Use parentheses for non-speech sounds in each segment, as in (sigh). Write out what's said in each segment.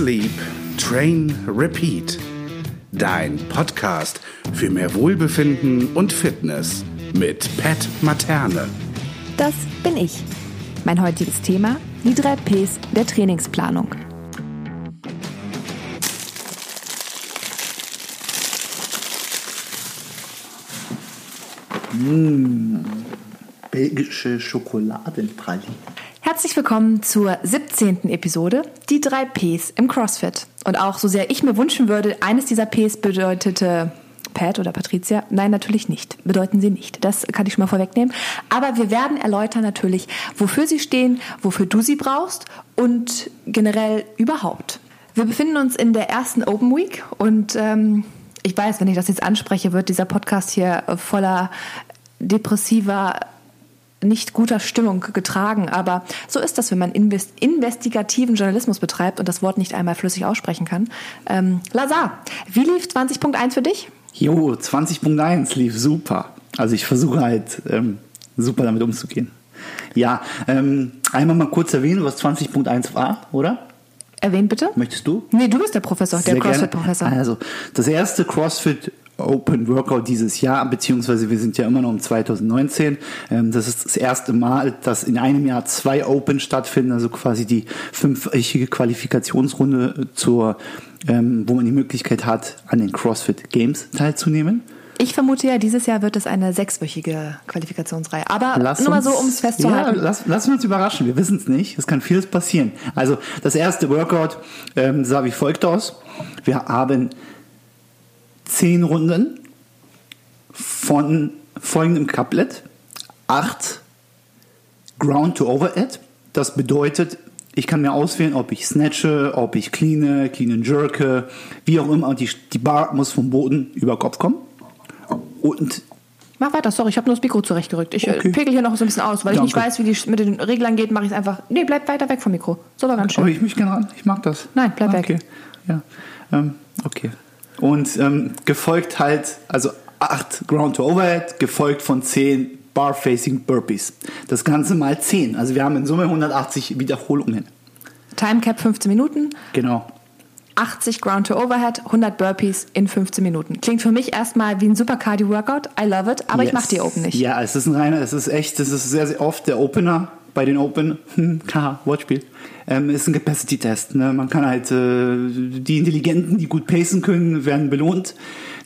Sleep, Train, Repeat. Dein Podcast für mehr Wohlbefinden und Fitness mit Pat Materne. Das bin ich. Mein heutiges Thema, die drei Ps der Trainingsplanung. belgische Schokoladenpraline. Herzlich willkommen zur 17. Episode, die drei Ps im CrossFit. Und auch so sehr ich mir wünschen würde, eines dieser Ps bedeutete Pat oder Patricia. Nein, natürlich nicht. Bedeuten sie nicht. Das kann ich schon mal vorwegnehmen. Aber wir werden erläutern natürlich, wofür sie stehen, wofür du sie brauchst und generell überhaupt. Wir befinden uns in der ersten Open Week und ähm, ich weiß, wenn ich das jetzt anspreche, wird dieser Podcast hier voller depressiver nicht guter Stimmung getragen. Aber so ist das, wenn man invest investigativen Journalismus betreibt und das Wort nicht einmal flüssig aussprechen kann. Ähm, Lazar, wie lief 20.1 für dich? Jo, 20.1 lief super. Also ich versuche halt ähm, super damit umzugehen. Ja, ähm, einmal mal kurz erwähnen, was 20.1 war, oder? Erwähnt bitte? Möchtest du? Nee, du bist der Professor, Sehr der. CrossFit-Professor. Also, das erste CrossFit Open Workout dieses Jahr, beziehungsweise wir sind ja immer noch im 2019. Ähm, das ist das erste Mal, dass in einem Jahr zwei Open stattfinden, also quasi die fünfwöchige Qualifikationsrunde zur, ähm, wo man die Möglichkeit hat, an den CrossFit Games teilzunehmen. Ich vermute ja, dieses Jahr wird es eine sechswöchige Qualifikationsreihe. Aber nur mal so, um es festzuhalten. Ja, lass, wir uns überraschen. Wir wissen es nicht. Es kann vieles passieren. Also das erste Workout ähm, sah wie folgt aus. Wir haben zehn Runden von folgendem Couplet. Acht Ground to Overhead. Das bedeutet, ich kann mir auswählen, ob ich snatche, ob ich cleane, clean and jerke, wie auch immer. Die, die Bar muss vom Boden über Kopf kommen. Und Mach weiter, sorry, ich habe nur das Mikro zurechtgerückt. Ich äh, Okay. pegel hier noch so ein bisschen aus, weil ich nicht Danke. weiß, wie die mit den Reglern geht, mache ich es einfach. Nee, bleib weiter weg vom Mikro. So war ganz schön. Aber ich möchte gerne ran. Ich mag das. Nein, bleib okay. weg. Ja. Ähm, okay. Und ähm, gefolgt halt, also 8 Ground to Overhead, gefolgt von 10 Bar-Facing Burpees. Das Ganze mal 10. Also wir haben in Summe 180 Wiederholungen. Timecap 15 Minuten, Genau. 80 Ground to Overhead, 100 Burpees in 15 Minuten. Klingt für mich erstmal wie ein super Cardio-Workout. I love it, aber ich Yes. mache die Open nicht. Ja, es ist ein reiner, es ist echt, es ist sehr, sehr oft der Opener bei den Open, hm, haha, Wortspiel, ähm, ist ein Capacity-Test. Ne? Man kann halt, äh, die Intelligenten, die gut pacen können, werden belohnt.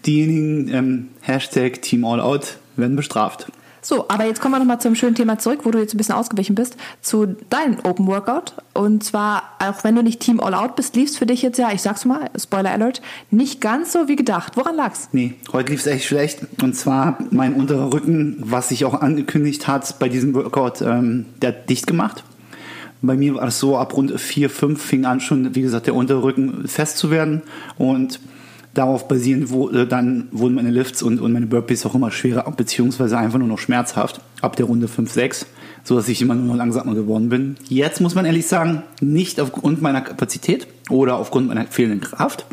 Diejenigen, ähm, Hashtag Team All Out, werden bestraft. So, aber jetzt kommen wir nochmal zum schönen Thema zurück, wo du jetzt ein bisschen ausgewichen bist, zu deinem Open Workout. Und zwar, auch wenn du nicht Team All Out bist, lief's für dich jetzt ja, ich sag's mal, Spoiler Alert, nicht ganz so wie gedacht. Woran lag's? Nee, heute lief es echt schlecht. Und zwar mein unterer Rücken, was sich auch angekündigt hat bei diesem Workout, ähm, der hat dicht gemacht. Bei mir war es so, ab Runde 4, 5 fing an schon, wie gesagt, der untere Rücken fest zu werden. Und darauf basierend wo, äh, dann wurden meine Lifts und, und meine Burpees auch immer schwerer, beziehungsweise einfach nur noch schmerzhaft. Ab der Runde 5, 6, so dass ich immer nur noch langsamer geworden bin. Jetzt muss man ehrlich sagen, nicht aufgrund meiner Kapazität oder aufgrund meiner fehlenden Kraft,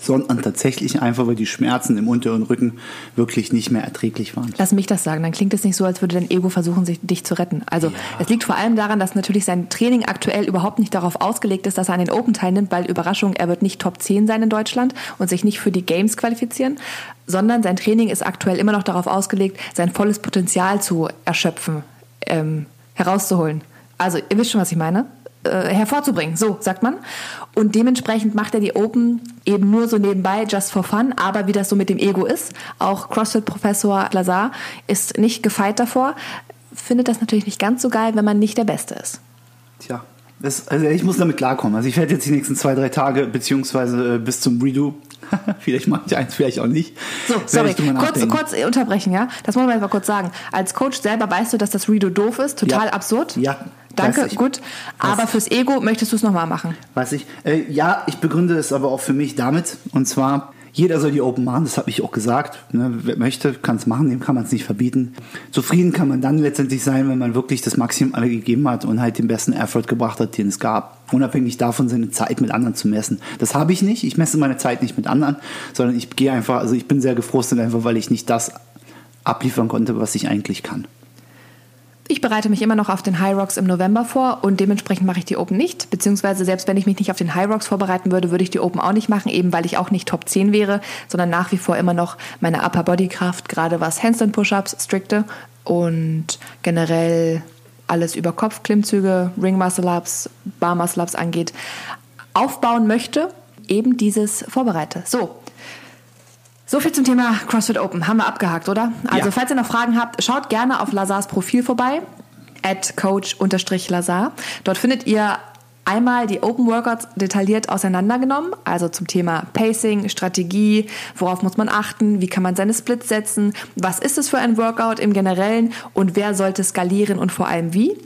sondern tatsächlich einfach, weil die Schmerzen im unteren Rücken wirklich nicht mehr erträglich waren. Lass mich das sagen, dann klingt es nicht so, als würde dein Ego versuchen, sich, dich zu retten. Also es liegt vor allem daran, dass natürlich sein Training aktuell überhaupt nicht darauf ausgelegt ist, dass er an den Open teilnimmt, weil Überraschung, er wird nicht Top 10 sein in Deutschland und sich nicht für die Games qualifizieren, sondern sein Training ist aktuell immer noch darauf ausgelegt, sein volles Potenzial zu erschöpfen, ähm, herauszuholen. Also ihr wisst schon, was ich meine. Äh, hervorzubringen, so sagt man. Und dementsprechend macht er die Open eben nur so nebenbei, just for fun. Aber wie das so mit dem Ego ist, auch CrossFit-Professor Lazar ist nicht gefeit davor, findet das natürlich nicht ganz so geil, wenn man nicht der Beste ist. Tja, das, also ich muss damit klarkommen. Also ich werde jetzt die nächsten zwei, drei Tage, beziehungsweise äh, bis zum Redo, (laughs) vielleicht mache ich eins, vielleicht auch nicht. So, sorry, kurz, kurz unterbrechen, ja? Das muss man mal kurz sagen. Als Coach selber weißt du, dass das Redo doof ist, total Ja. absurd. Ja, Danke, ich. gut. Aber fürs Ego möchtest du es nochmal machen. Weiß ich. Äh, ja, ich begründe es aber auch für mich damit. Und zwar, jeder soll die Open machen, das habe ich auch gesagt. Ne, wer möchte, kann es machen, dem kann man es nicht verbieten. Zufrieden kann man dann letztendlich sein, wenn man wirklich das Maximum alle gegeben hat und halt den besten Effort gebracht hat, den es gab. Unabhängig davon, seine Zeit mit anderen zu messen. Das habe ich nicht. Ich messe meine Zeit nicht mit anderen, sondern ich gehe einfach, also ich bin sehr gefrustet einfach, weil ich nicht das abliefern konnte, was ich eigentlich kann. Ich bereite mich immer noch auf den High Rocks im November vor und dementsprechend mache ich die Open nicht. Beziehungsweise selbst wenn ich mich nicht auf den High Rocks vorbereiten würde, würde ich die Open auch nicht machen, eben weil ich auch nicht Top 10 wäre, sondern nach wie vor immer noch meine Upper Body Kraft, gerade was Handstand Push-Ups, strikte und generell alles über Kopf, Klimmzüge, Ring Muscle Ups, Bar Muscle Ups angeht, aufbauen möchte, eben dieses vorbereite. So, so viel zum Thema CrossFit Open. Haben wir abgehakt, oder? Also, Ja. falls ihr noch Fragen habt, schaut gerne auf Lazars Profil vorbei. At coach-lazar. Dort findet ihr einmal die Open Workouts detailliert auseinandergenommen, also zum Thema Pacing, Strategie, worauf muss man achten, wie kann man seine Splits setzen, was ist es für ein Workout im Generellen und wer sollte skalieren und vor allem wie.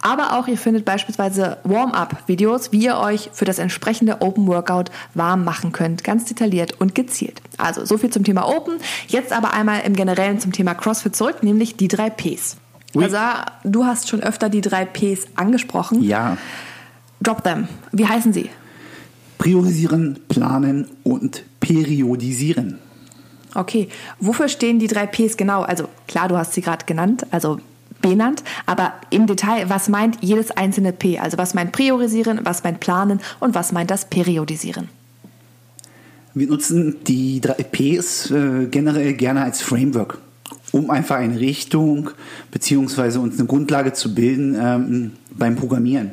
Aber auch ihr findet beispielsweise Warm-up-Videos, wie ihr euch für das entsprechende Open Workout warm machen könnt, ganz detailliert und gezielt. Also so viel zum Thema Open. Jetzt aber einmal im Generellen zum Thema CrossFit zurück, nämlich die drei Ps. Ui. Also, du hast schon öfter die drei Ps angesprochen. Ja. Drop them. Wie heißen sie? Priorisieren, planen und periodisieren. Okay, wofür stehen die drei Ps genau? Also klar, du hast sie gerade genannt, also benannt, aber im Detail, was meint jedes einzelne P? Also was meint Priorisieren, was meint Planen und was meint das Periodisieren? Wir nutzen die drei Ps äh, generell gerne als Framework, um einfach eine Richtung beziehungsweise uns eine Grundlage zu bilden ähm, beim Programmieren.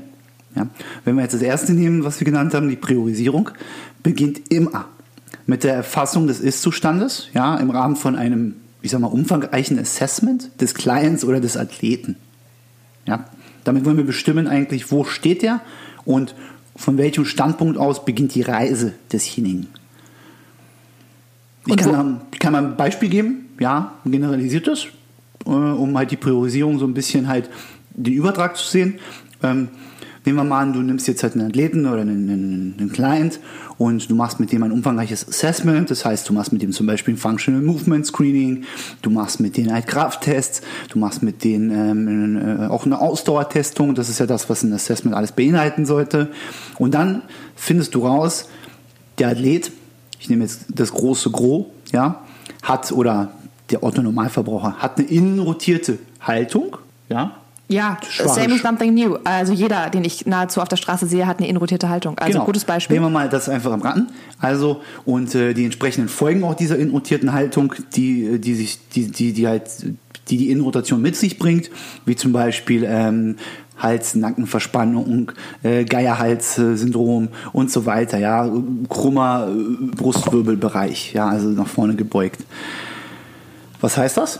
Ja? Wenn wir jetzt das erste nehmen, was wir genannt haben, die Priorisierung, beginnt immer mit der Erfassung des Ist-Zustandes, ja, im Rahmen von einem, ich sag mal, umfangreichen Assessment des Clients oder des Athleten. Ja? Damit wollen wir bestimmen eigentlich, wo steht er und von welchem Standpunkt aus beginnt die Reise desjenigen. Ich kann, ich kann mal ein Beispiel geben, ja, ein generalisiertes, äh, um halt die Priorisierung so ein bisschen halt den Übertrag zu sehen. Nehmen wir mal an, du nimmst jetzt halt einen Athleten oder einen, einen, einen Client und du machst mit dem ein umfangreiches Assessment, das heißt, du machst mit dem zum Beispiel ein Functional Movement Screening, du machst mit denen halt Krafttests, du machst mit denen ähm, äh, auch eine Ausdauertestung, das ist ja das, was ein Assessment alles beinhalten sollte. Und dann findest du raus, der Athlet, ich nehme jetzt das große Gros, ja, hat oder der Otto Normalverbraucher hat eine innenrotierte Haltung, ja. Ja, same is something new. Also jeder, den ich nahezu auf der Straße sehe, hat eine inrotierte Haltung. Also Genau. gutes Beispiel. Nehmen wir mal das einfach am Ratten. Also, und äh, die entsprechenden Folgen auch dieser innenrotierten Haltung, die, die sich, die, die, die halt, die die Innenrotation mit sich bringt, wie zum Beispiel ähm, Hals, Nackenverspannung, äh, Geierhals-Syndrom und so weiter, ja, krummer äh, Brustwirbelbereich, ja, also nach vorne gebeugt. Was heißt das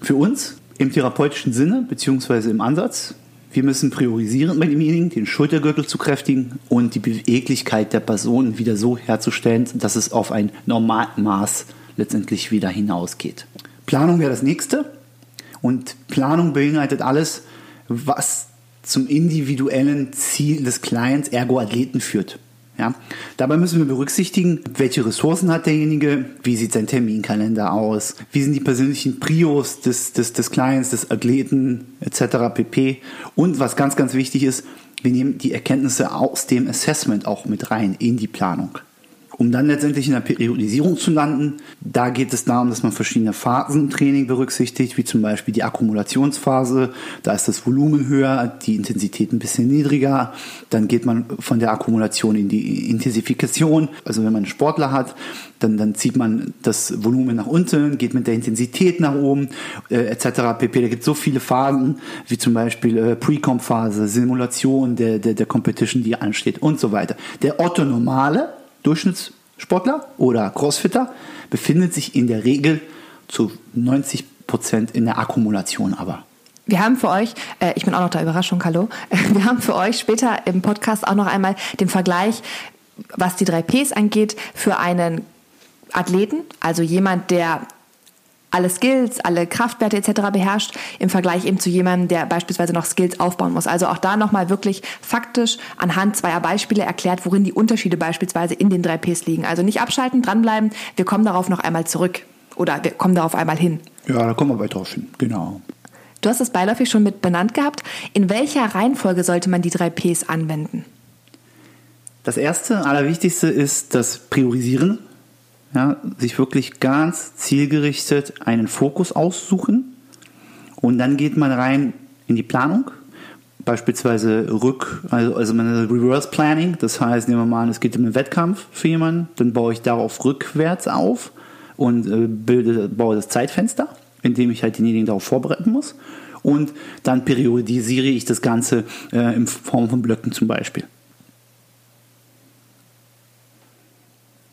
für uns im therapeutischen Sinne beziehungsweise im Ansatz? Wir müssen priorisieren bei demjenigen, den Schultergürtel zu kräftigen und die Beweglichkeit der Person wieder so herzustellen, dass es auf ein Normalmaß letztendlich wieder hinausgeht. Planung wäre das nächste. Und Planung beinhaltet alles, was zum individuellen Ziel des Clients, ergo Athleten führt. Ja, dabei müssen wir berücksichtigen, welche Ressourcen hat derjenige, wie sieht sein Terminkalender aus, wie sind die persönlichen Prios des, des, des Clients, des Athleten etc. pp. Und was ganz, ganz wichtig ist, wir nehmen die Erkenntnisse aus dem Assessment auch mit rein in die Planung. Um dann letztendlich in der Periodisierung zu landen, da geht es darum, dass man verschiedene Phasen im Training berücksichtigt, wie zum Beispiel die Akkumulationsphase. Da ist das Volumen höher, die Intensität ein bisschen niedriger. Dann geht man von der Akkumulation in die Intensifikation. Also wenn man einen Sportler hat, dann, dann zieht man das Volumen nach unten, geht mit der Intensität nach oben, äh, etc. pp. Da gibt es so viele Phasen, wie zum Beispiel äh, Pre-Comp-Phase, Simulation der, der, der Competition, die ansteht und so weiter. Der Otto-Normale, Durchschnittssportler oder Crossfitter befindet sich in der Regel zu 90 Prozent in der Akkumulation aber. Wir haben für euch, äh, ich bin auch noch da, Überraschung, hallo. (laughs) Wir haben für euch später im Podcast auch noch einmal den Vergleich, was die drei Ps angeht, für einen Athleten, also jemand, der alle Skills, alle Kraftwerte etc. beherrscht, im Vergleich eben zu jemandem, der beispielsweise noch Skills aufbauen muss. Also auch da nochmal wirklich faktisch anhand zweier Beispiele erklärt, worin die Unterschiede beispielsweise in den drei Ps liegen. Also nicht abschalten, dranbleiben, wir kommen darauf noch einmal zurück oder wir kommen darauf einmal hin. Ja, da kommen wir weiter drauf hin. Genau. Du hast es beiläufig schon mit benannt gehabt. In welcher Reihenfolge sollte man die drei Ps anwenden? Das erste, allerwichtigste ist das Priorisieren. Ja, sich wirklich ganz zielgerichtet einen Fokus aussuchen und dann geht man rein in die Planung, beispielsweise Rück, also, also meine Reverse Planning, das heißt, nehmen wir mal an, es geht um einen Wettkampf für jemanden, dann baue ich darauf rückwärts auf und äh, bilde, baue das Zeitfenster, in dem ich halt denjenigen darauf vorbereiten muss. Und dann periodisiere ich das Ganze äh, in Form von Blöcken zum Beispiel.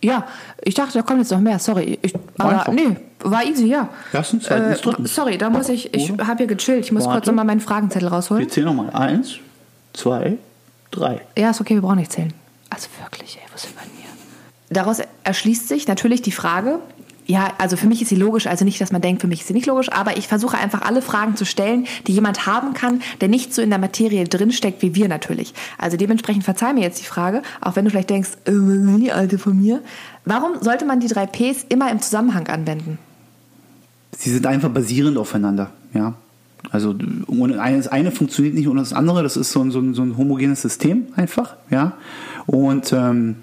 Ja, ich dachte, da kommt jetzt noch mehr. Sorry. Ich, aber Einfach. nee, war easy, ja. Lass uns Zeit ins Drücken. sorry, da muss ich, ich habe hier gechillt. Ich muss Warte. kurz nochmal meinen Fragenzettel rausholen. Wir zählen nochmal. Eins, zwei, drei. Ja, ist okay, wir brauchen nicht zählen. Also wirklich, ey, was ist bei mir? Daraus erschließt sich natürlich die Frage, ja, also für mich ist sie logisch, also nicht, dass man denkt, für mich ist sie nicht logisch, aber ich versuche einfach alle Fragen zu stellen, die jemand haben kann, der nicht so in der Materie drinsteckt wie wir natürlich. Also dementsprechend verzeih mir jetzt die Frage, auch wenn du vielleicht denkst, äh, die Alte von mir? Warum sollte man die drei Ps immer im Zusammenhang anwenden? Sie sind einfach basierend aufeinander, ja. Also das eine funktioniert nicht ohne das andere. Das ist so ein, so ein, so ein homogenes System einfach, ja. Und ähm,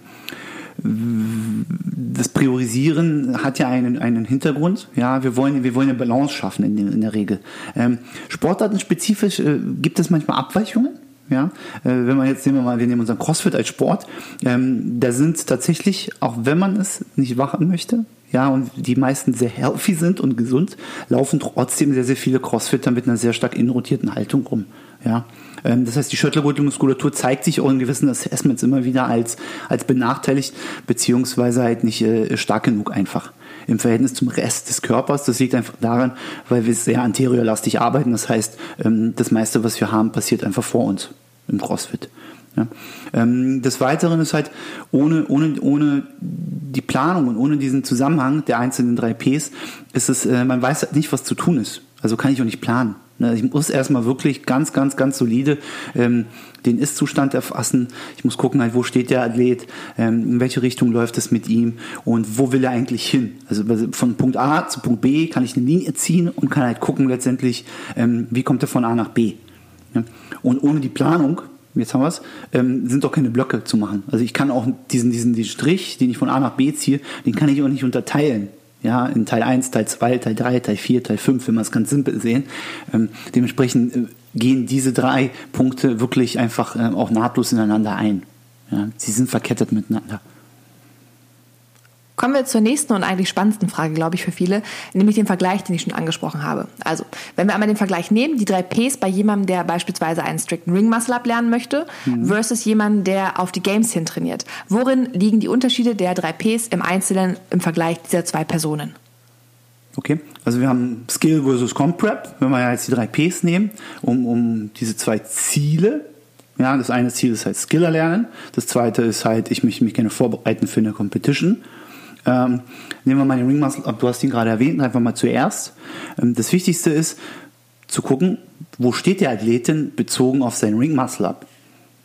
das Priorisieren hat ja einen, einen Hintergrund. Ja, wir wollen, wir wollen eine Balance schaffen in, der- in der Regel. Ähm, Sportartenspezifisch äh, gibt es manchmal Abweichungen. Ja, äh, wenn man jetzt nehmen wir mal, wir nehmen unseren CrossFit als Sport, ähm, da sind tatsächlich, auch wenn man es nicht machen möchte, ja, und die meisten sehr healthy sind und gesund, laufen trotzdem sehr, sehr viele Crossfitter mit einer sehr stark inrotierten Haltung rum. Ja, ähm, das heißt, die Schultergurtelmuskulatur zeigt sich auch in gewissen Assessments immer wieder als, als benachteiligt, beziehungsweise halt nicht äh, stark genug einfach im Verhältnis zum Rest des Körpers. Das liegt einfach daran, weil wir sehr anteriorlastig arbeiten. Das heißt, ähm, das meiste, was wir haben, passiert einfach vor uns im CrossFit. Ja. Ähm, des Weiteren ist halt ohne, ohne, ohne die Planung und ohne diesen Zusammenhang der einzelnen drei Ps ist es, äh, man weiß halt nicht, was zu tun ist. Also kann ich auch nicht planen. Ne, Ich muss erstmal wirklich ganz, ganz, ganz solide ähm, den Ist-Zustand erfassen. Ich muss gucken, halt, wo steht der Athlet, ähm, in welche Richtung läuft es mit ihm und wo will er eigentlich hin. Also von Punkt A zu Punkt B kann ich eine Linie ziehen und kann halt gucken letztendlich, ähm, wie kommt er von A nach B. Ja? Und ohne die Planung, jetzt haben wir es, ähm, sind doch keine Blöcke zu machen. Also ich kann auch diesen, diesen, diesen Strich, den ich von A nach B ziehe, den kann ich auch nicht unterteilen. Ja, in Teil 1, Teil 2, Teil 3, Teil 4, Teil 5, wenn wir es ganz simpel sehen. Ähm, dementsprechend äh, gehen diese drei Punkte wirklich einfach ähm, auch nahtlos ineinander ein. Ja, sie sind verkettet miteinander. Kommen wir zur nächsten und eigentlich spannendsten Frage, glaube ich, für viele, nämlich den Vergleich, den ich schon angesprochen habe. Also, wenn wir einmal den Vergleich nehmen, die drei Ps bei jemandem, der beispielsweise einen strikten Ring Muscle Up lernen möchte, versus jemandem, der auf die Games hin trainiert. Worin liegen die Unterschiede der drei Ps im Einzelnen im Vergleich dieser zwei Personen? Okay, also wir haben Skill versus Comp Prep, wenn wir jetzt die drei Ps nehmen, um, um diese zwei Ziele. Ja, das eine Ziel ist halt Skill erlernen, das zweite ist halt, ich möchte mich gerne vorbereiten für eine Competition. Ähm, nehmen wir mal den Ring Muscle Up, du hast ihn gerade erwähnt, einfach mal zuerst. Ähm, das Wichtigste ist zu gucken, wo steht der Athletin bezogen auf seinen Ring Muscle Up.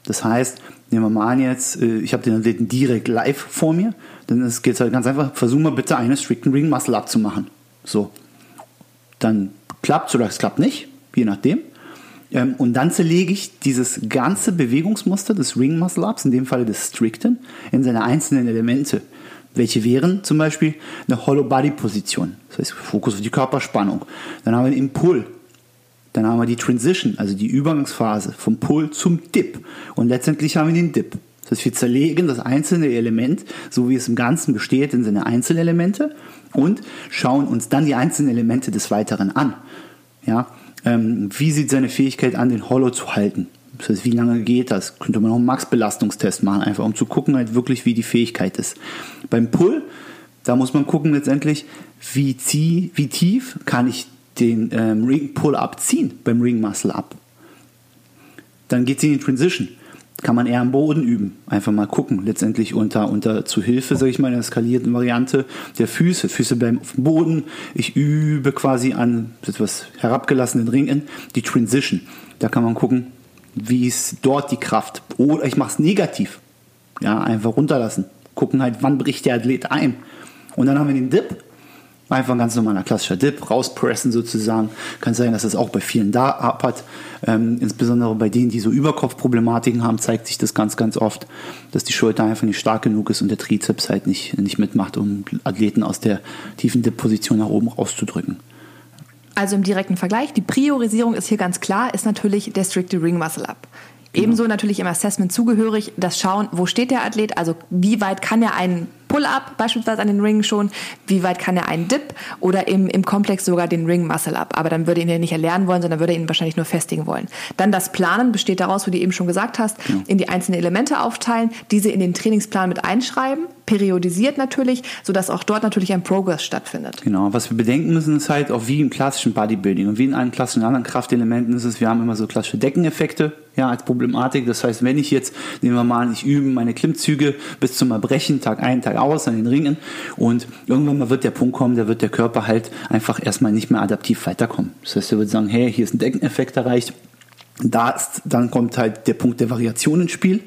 Das heißt, nehmen wir mal an jetzt, äh, ich habe den Athleten direkt live vor mir, dann geht es halt ganz einfach, versuch mal bitte einen strikten Ring Muscle Up zu machen. So. Dann klappt oder es klappt nicht, je nachdem. Ähm, und dann zerlege ich dieses ganze Bewegungsmuster des Ring Muscle Ups, in dem Falle des Stricten, in seine einzelnen Elemente. Welche wären zum Beispiel eine Hollow Body Position, das heißt Fokus auf die Körperspannung. Dann haben wir den Pull, dann haben wir die Transition, also die Übergangsphase vom Pull zum Dip. Und letztendlich haben wir den Dip. Das heißt, wir zerlegen das einzelne Element, so wie es im Ganzen besteht, in seine Einzelelemente und schauen uns dann die einzelnen Elemente des Weiteren an. Ja, ähm, wie sieht seine Fähigkeit an, den Hollow zu halten? Das heißt, wie lange geht das? Könnte man auch einen Max-Belastungstest machen, einfach um zu gucken, halt wirklich, wie die Fähigkeit ist. Beim Pull, da muss man gucken letztendlich, wie, zieh, wie tief kann ich den ähm, Ring Pull-Up ziehen beim Ring Muscle-Up. Dann geht es in die Transition. Kann man eher am Boden üben. Einfach mal gucken. Letztendlich unter, unter zu Hilfe, sage ich mal, in der skalierten Variante der Füße. Füße bleiben auf dem Boden. Ich übe quasi an etwas herabgelassenen Ringen die Transition. Da kann man gucken, wie ist dort die Kraft. Oder ich mache es negativ. Ja, einfach runterlassen. Gucken halt, wann bricht der Athlet ein. Und dann haben wir den Dip. Einfach ein ganz normaler klassischer Dip, rauspressen sozusagen. Kann sein, dass das auch bei vielen da hapert. Ähm, insbesondere bei denen, die so Überkopfproblematiken haben, zeigt sich das ganz, ganz oft, dass die Schulter einfach nicht stark genug ist und der Trizeps halt nicht, nicht mitmacht, um Athleten aus der tiefen Dip-Position nach oben rauszudrücken. Also im direkten Vergleich, die Priorisierung ist hier ganz klar, ist natürlich der stricte Ring Muscle Up. Genau. Ebenso natürlich im Assessment zugehörig, das Schauen, wo steht der Athlet, also wie weit kann er einen Pull-Up beispielsweise an den Ring schon, wie weit kann er einen Dip oder im, im Komplex sogar den Ring Muscle Up. Aber dann würde ihn ja nicht erlernen wollen, sondern würde ihn wahrscheinlich nur festigen wollen. Dann das Planen besteht daraus, wie du eben schon gesagt hast, ja. in die einzelnen Elemente aufteilen, diese in den Trainingsplan mit einschreiben, periodisiert natürlich, sodass auch dort natürlich ein Progress stattfindet. Genau, was wir bedenken müssen, ist halt auch wie im klassischen Bodybuilding und wie in allen klassischen anderen Kraftelementen ist es, wir haben immer so klassische Deckeneffekte, ja, als Problematik. Das heißt, wenn ich jetzt, nehmen wir mal, ich übe meine Klimmzüge bis zum Erbrechen, Tag ein, Tag aus an den Ringen und irgendwann mal wird der Punkt kommen, da wird der Körper halt einfach erstmal nicht mehr adaptiv weiterkommen. Das heißt, er wird sagen, hey, hier ist ein Deckeneffekt erreicht. Da ist, dann kommt halt der Punkt der Variation ins Spiel.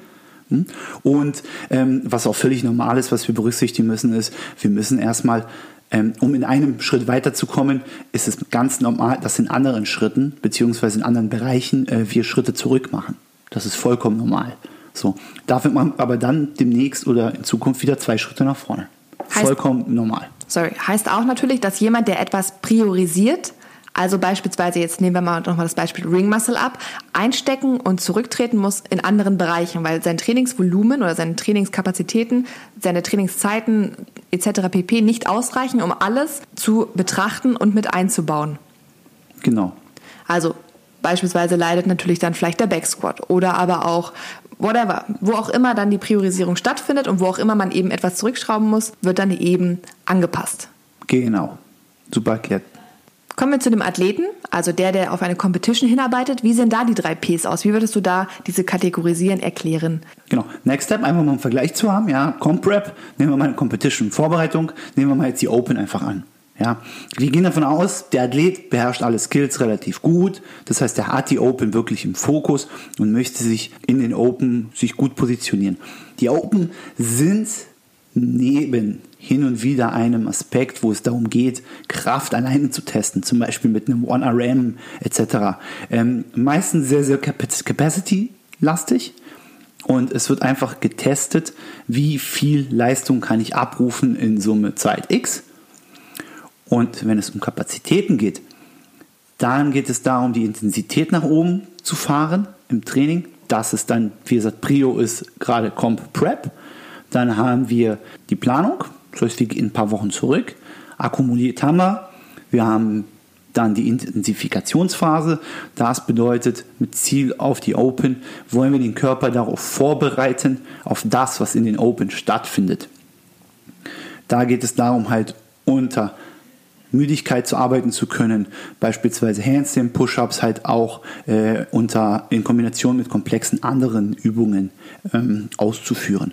Hm? Und ähm, was auch völlig normal ist, was wir berücksichtigen müssen, ist, wir müssen erstmal ähm, um in einem Schritt weiterzukommen, ist es ganz normal, dass in anderen Schritten beziehungsweise in anderen Bereichen äh, wir Schritte zurück machen. Das ist vollkommen normal. So, dafür man aber dann demnächst oder in Zukunft wieder zwei Schritte nach vorne. Heißt, vollkommen normal. Sorry, heißt auch natürlich, dass jemand, der etwas priorisiert, also beispielsweise, jetzt nehmen wir mal nochmal das Beispiel Ring Muscle ab, einstecken und zurücktreten muss in anderen Bereichen, weil sein Trainingsvolumen oder seine Trainingskapazitäten, seine Trainingszeiten etc. pp. nicht ausreichen, um alles zu betrachten und mit einzubauen. Genau. Also beispielsweise leidet natürlich dann vielleicht der Backsquat oder aber auch whatever, wo auch immer dann die Priorisierung stattfindet und wo auch immer man eben etwas zurückschrauben muss, wird dann eben angepasst. Genau. Super erklärt. Kommen wir zu dem Athleten, also der, der auf eine Competition hinarbeitet. Wie sehen da die drei Ps aus? Wie würdest du da diese kategorisieren, erklären? Genau. Next Step, einfach mal einen Vergleich zu haben. Ja, Comp Rep, nehmen wir mal eine Competition-Vorbereitung, nehmen wir mal jetzt die Open einfach an. Ja, wir gehen davon aus, der Athlet beherrscht alle Skills relativ gut. Das heißt, er hat die Open wirklich im Fokus und möchte sich in den Open sich gut positionieren. Die Open sind neben hin und wieder einem Aspekt, wo es darum geht, Kraft alleine zu testen, zum Beispiel mit einem 1RM etc. Ähm, meistens sehr, sehr Capacity-lastig und es wird einfach getestet, wie viel Leistung kann ich abrufen in Summe Zeit X. Und wenn es um Kapazitäten geht, dann geht es darum, die Intensität nach oben zu fahren im Training. Das ist dann, wie gesagt, Prio ist gerade Comp Prep. Dann haben wir die Planung, wir gehen ein paar Wochen zurück, akkumuliert haben wir. Wir haben dann die Intensifikationsphase. Das bedeutet, mit Ziel auf die Open wollen wir den Körper darauf vorbereiten, auf das, was in den Open stattfindet. Da geht es darum, halt unter Müdigkeit zu arbeiten zu können, beispielsweise Handstand Push-ups halt auch äh, unter in Kombination mit komplexen anderen Übungen ähm, auszuführen.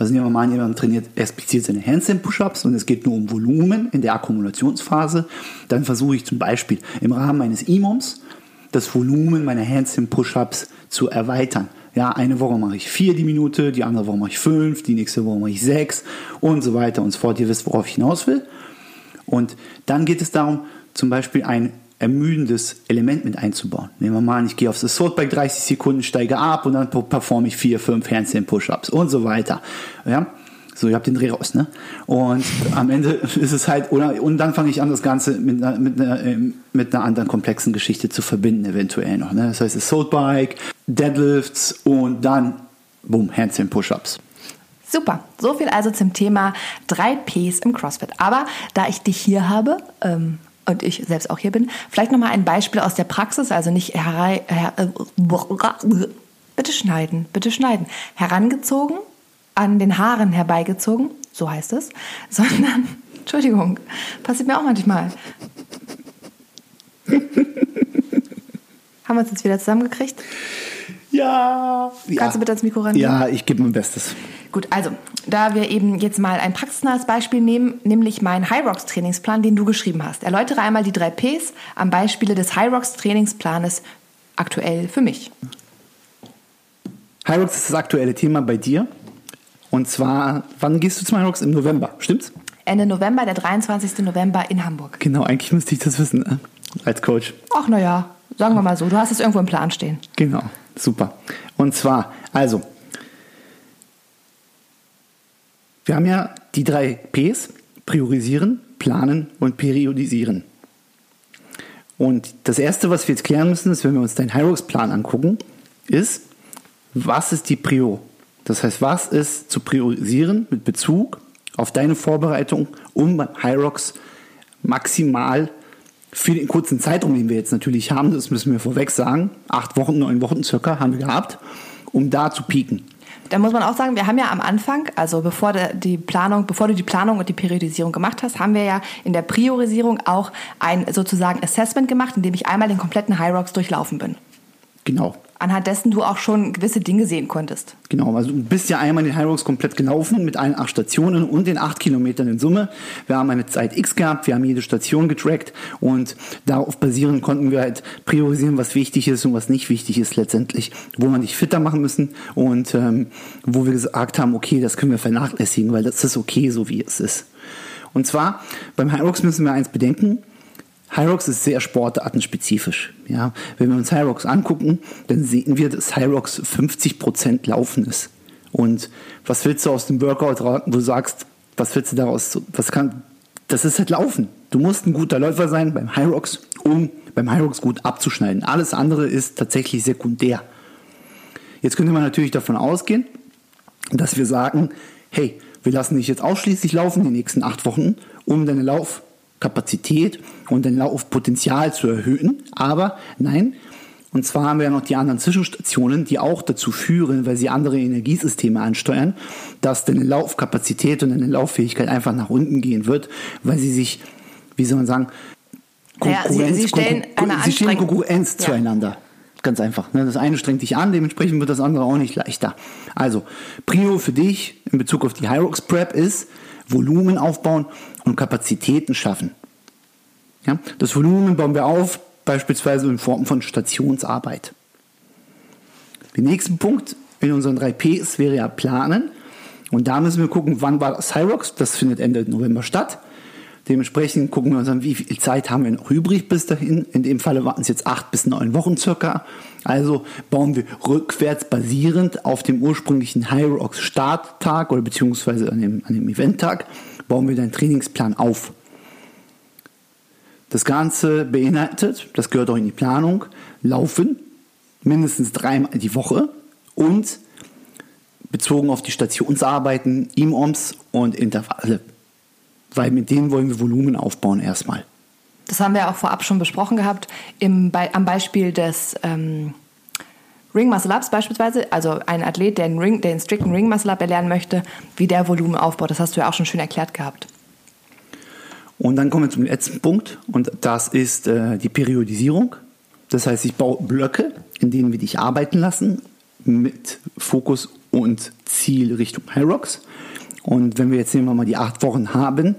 Also nehmen wir mal an, jemand trainiert explizit seine Handstand-Push-Ups und es geht nur um Volumen in der Akkumulationsphase. Dann versuche ich zum Beispiel im Rahmen meines IMOMs das Volumen meiner Handstand-Push-Ups zu erweitern. Ja, eine Woche mache ich vier die Minute, die andere Woche mache ich fünf, die nächste Woche mache ich sechs und so weiter und so fort. Ihr wisst, worauf ich hinaus will. Und dann geht es darum, zum Beispiel ein ermüdendes Element mit einzubauen. Nehmen wir mal an, ich gehe aufs Assault-Bike 30 Sekunden, steige ab und dann performe ich 4, 5 Handstand-Push-Ups und so weiter. Ja? So, ihr habt den Dreh raus, ne? Und am Ende (laughs) ist es halt, oder, und dann fange ich an, das Ganze mit einer, mit, ähm, mit einer anderen komplexen Geschichte zu verbinden, eventuell noch. Ne? Das heißt, Assault-Bike, Deadlifts und dann, boom, Handstand-Push-Ups. Super, so viel also zum Thema 3 Ps im CrossFit. Aber da ich dich hier habe, ähm, und ich selbst auch hier bin, vielleicht nochmal ein Beispiel aus der Praxis, also nicht herei, her, äh, bitte schneiden, bitte schneiden, herangezogen, an den Haaren herbeigezogen, so heißt es, (laughs) sondern, Entschuldigung, passiert mir auch manchmal. (laughs) Haben wir uns jetzt wieder zusammengekriegt? Ja. Kannst du bitte ans Mikro ran? Ja, ich gebe mein Bestes. Gut, also, da wir eben jetzt mal ein praxisnahes Beispiel nehmen, nämlich meinen High Rocks Trainingsplan, den du geschrieben hast. Erläutere einmal die drei Ps am Beispiele des High Rocks Trainingsplanes aktuell für mich. High Rocks ist das aktuelle Thema bei dir. Und zwar, wann gehst du zum High Rocks? Im November, stimmt's? Ende November, der 23. November in Hamburg. Genau, eigentlich müsste ich das wissen, ne? als Coach. Ach, naja, sagen wir mal so, du hast es irgendwo im Plan stehen. Genau, super. Und zwar, also, Wir haben ja die drei Ps, priorisieren, planen und periodisieren. Und das Erste, was wir jetzt klären müssen, ist, wenn wir uns deinen Hyrox-Plan angucken, ist, was ist die Prio? Das heißt, was ist zu priorisieren mit Bezug auf deine Vorbereitung, um Hyrox maximal für den kurzen Zeitraum, den wir jetzt natürlich haben, das müssen wir vorweg sagen, acht Wochen, neun Wochen circa haben wir gehabt, um da zu pieken. Da muss man auch sagen, wir haben ja am Anfang, also bevor die Planung, bevor du die Planung und die Periodisierung gemacht hast, haben wir ja in der Priorisierung auch ein sozusagen Assessment gemacht, in dem ich einmal den kompletten High Rocks durchlaufen bin. Genau anhand dessen du auch schon gewisse Dinge sehen konntest. Genau, also du bist ja einmal den High komplett gelaufen mit allen acht Stationen und den acht Kilometern in Summe. Wir haben eine Zeit X gehabt, wir haben jede Station getrackt und darauf basierend konnten wir halt priorisieren, was wichtig ist und was nicht wichtig ist letztendlich, wo wir dich fitter machen müssen und ähm, wo wir gesagt haben, okay, das können wir vernachlässigen, weil das ist okay, so wie es ist. Und zwar beim High müssen wir eins bedenken, Hyrox ist sehr sportartenspezifisch. Ja, wenn wir uns Hyrox angucken, dann sehen wir, dass Hyrox 50% Laufen ist. Und was willst du aus dem Workout, wo du sagst, was willst du daraus, was kann, das ist halt Laufen. Du musst ein guter Läufer sein beim Hyrox, um beim Hyrox gut abzuschneiden. Alles andere ist tatsächlich sekundär. Jetzt könnte man natürlich davon ausgehen, dass wir sagen, hey, wir lassen dich jetzt ausschließlich laufen die nächsten acht Wochen, um deine Lauf Kapazität und den Laufpotenzial zu erhöhen. Aber nein, und zwar haben wir ja noch die anderen Zwischenstationen, die auch dazu führen, weil sie andere Energiesysteme ansteuern, dass deine Laufkapazität und deine Lauffähigkeit einfach nach unten gehen wird, weil sie sich, wie soll man sagen, Konkurrenz, ja, sie, sie stellen Konkur eine sie stehen Konkurrenz ja. zueinander. Ganz einfach. Ne? Das eine strengt dich an, dementsprechend wird das andere auch nicht leichter. Also, Prio für dich in Bezug auf die Hyrox Prep ist, Volumen aufbauen und Kapazitäten schaffen. Ja, das Volumen bauen wir auf, beispielsweise in Form von Stationsarbeit. Der nächste Punkt in unseren 3Ps wäre ja planen. Und da müssen wir gucken, wann war das Hyrox? Das findet Ende November statt. Dementsprechend gucken wir uns an, wie viel Zeit haben wir noch übrig bis dahin. In dem Falle waren es jetzt acht bis neun Wochen circa. Also bauen wir rückwärts basierend auf dem ursprünglichen Hyrox Starttag oder beziehungsweise an dem, an dem Eventtag bauen wir deinen Trainingsplan auf. Das Ganze beinhaltet, das gehört auch in die Planung, Laufen mindestens dreimal die Woche und bezogen auf die Stationsarbeiten, IMOMs und Intervalle weil mit denen wollen wir Volumen aufbauen erstmal. Das haben wir auch vorab schon besprochen gehabt, im, bei, am Beispiel des ähm, Ring Muscle Ups beispielsweise, also ein Athlet, der einen, Ring, der einen strikten Ring Muscle Up erlernen möchte, wie der Volumen aufbaut. Das hast du ja auch schon schön erklärt gehabt. Und dann kommen wir zum letzten Punkt und das ist äh, die Periodisierung. Das heißt, ich baue Blöcke, in denen wir dich arbeiten lassen mit Fokus und Ziel Richtung High Rocks. Und wenn wir jetzt nehmen wir mal die acht Wochen haben,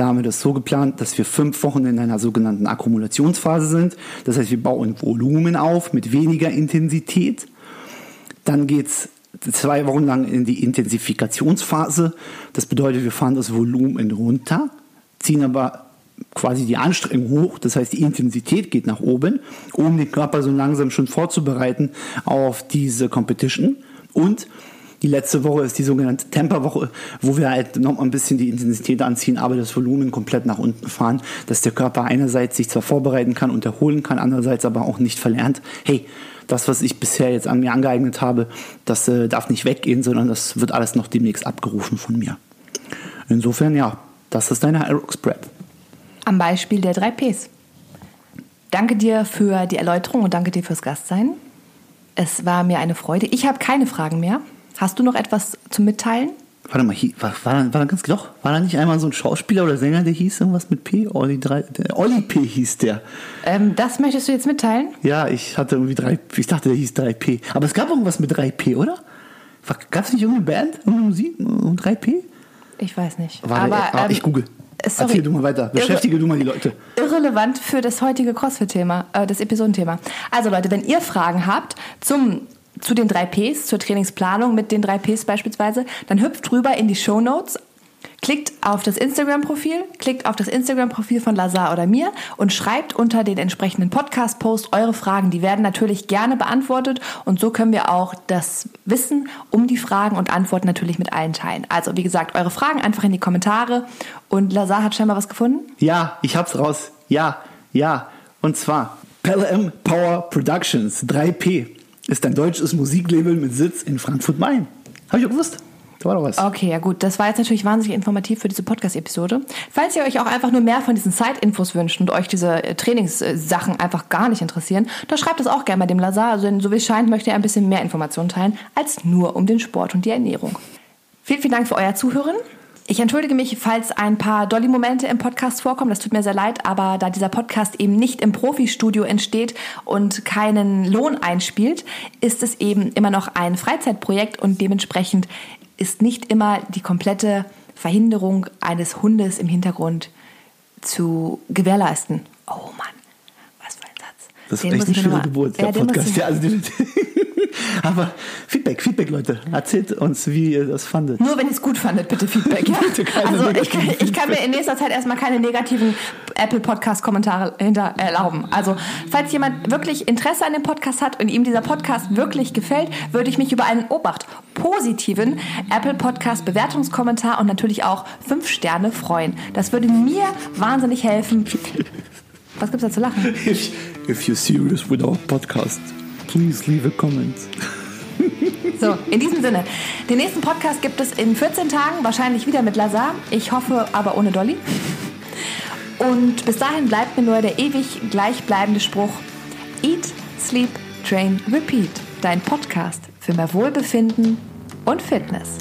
da haben wir das so geplant, dass wir fünf Wochen in einer sogenannten Akkumulationsphase sind. Das heißt, wir bauen Volumen auf mit weniger Intensität. Dann geht's zwei Wochen lang in die Intensifikationsphase. Das bedeutet, wir fahren das Volumen runter, ziehen aber quasi die Anstrengung hoch, das heißt die Intensität geht nach oben, um den Körper so langsam schon vorzubereiten auf diese Competition. Und die letzte Woche ist die sogenannte Temperwoche, wo wir halt noch ein bisschen die Intensität anziehen, aber das Volumen komplett nach unten fahren, dass der Körper einerseits sich zwar vorbereiten kann und erholen kann, andererseits aber auch nicht verlernt, hey, das, was ich bisher jetzt an mir angeeignet habe, das äh, darf nicht weggehen, sondern das wird alles noch demnächst abgerufen von mir. Insofern, ja, das ist deine Aerox Prep. Am Beispiel der 3 Ps. Danke dir für die Erläuterung und danke dir fürs Gastsein. Es war mir eine Freude. Ich habe keine Fragen mehr. Hast du noch etwas zu mitteilen? Warte mal, war, war, da, war da ganz doch, war da nicht einmal so ein Schauspieler oder Sänger, der hieß irgendwas mit P? Olli, 3, der, Olli P hieß der. Ähm, das möchtest du jetzt mitteilen? Ja, ich hatte irgendwie drei, ich dachte, der hieß 3P. Aber es gab irgendwas mit 3P, oder? Gab es nicht irgendeine Band, irgendeine Musik um 3P? Ich weiß nicht. War Aber der, ah, ähm, ich google. Sorry. Erzähl du mal weiter. Beschäftige Irre, du mal die Leute. Irrelevant für das heutige CrossFit-Thema, äh, das Episodenthema. Also Leute, wenn ihr Fragen habt zum zu den drei Ps, zur Trainingsplanung mit den drei Ps beispielsweise, dann hüpft rüber in die Show Notes, klickt auf das Instagram-Profil, klickt auf das Instagram-Profil von Lazar oder mir und schreibt unter den entsprechenden Podcast-Post eure Fragen. Die werden natürlich gerne beantwortet und so können wir auch das Wissen um die Fragen und Antworten natürlich mit allen teilen. Also wie gesagt, eure Fragen einfach in die Kommentare und Lazar hat scheinbar was gefunden? Ja, ich hab's raus. Ja, ja. Und zwar Pelham Power Productions, 3P, ist ein deutsches Musiklabel mit Sitz in Frankfurt-Main. Habe ich auch gewusst. Da war doch was. Okay, ja gut. Das war jetzt natürlich wahnsinnig informativ für diese Podcast-Episode. Falls ihr euch auch einfach nur mehr von diesen Side-Infos wünscht und euch diese äh, Trainingssachen einfach gar nicht interessieren, dann schreibt es auch gerne bei dem Lazar. Also so wie es scheint, möchte er ein bisschen mehr Informationen teilen, als nur um den Sport und die Ernährung. Vielen, vielen Dank für euer Zuhören. Ich entschuldige mich, falls ein paar Dolly-Momente im Podcast vorkommen. Das tut mir sehr leid, aber da dieser Podcast eben nicht im Profi-Studio entsteht und keinen Lohn einspielt, ist es eben immer noch ein Freizeitprojekt und dementsprechend ist nicht immer die komplette Verhinderung eines Hundes im Hintergrund zu gewährleisten. Oh Mann, Das ist Den echt muss eine ich mir schwere noch mal- Geburt, der Ja, ich- also (laughs) aber Feedback, Feedback, Leute. Erzählt uns, wie ihr das fandet. Nur wenn ihr es gut fandet, bitte Feedback. Ja? (laughs) Bitte Also ich, ich kann mir in nächster Zeit erstmal keine negativen Apple Podcast Kommentare hinter erlauben. Also falls jemand wirklich Interesse an dem Podcast hat und ihm dieser Podcast wirklich gefällt, würde ich mich über einen Obacht positiven Apple Podcast Bewertungskommentar und natürlich auch fünf Sterne freuen. Das würde mir wahnsinnig helfen. (laughs) Was gibt's da zu lachen? If, if you're serious with our podcast, please leave a comment. So, in diesem Sinne. Den nächsten Podcast gibt es in 14 Tagen, wahrscheinlich wieder mit Lazar. Ich hoffe aber ohne Dolly. Und bis dahin bleibt mir nur der ewig gleichbleibende Spruch: Eat, Sleep, Train, Repeat. Dein Podcast für mehr Wohlbefinden und Fitness.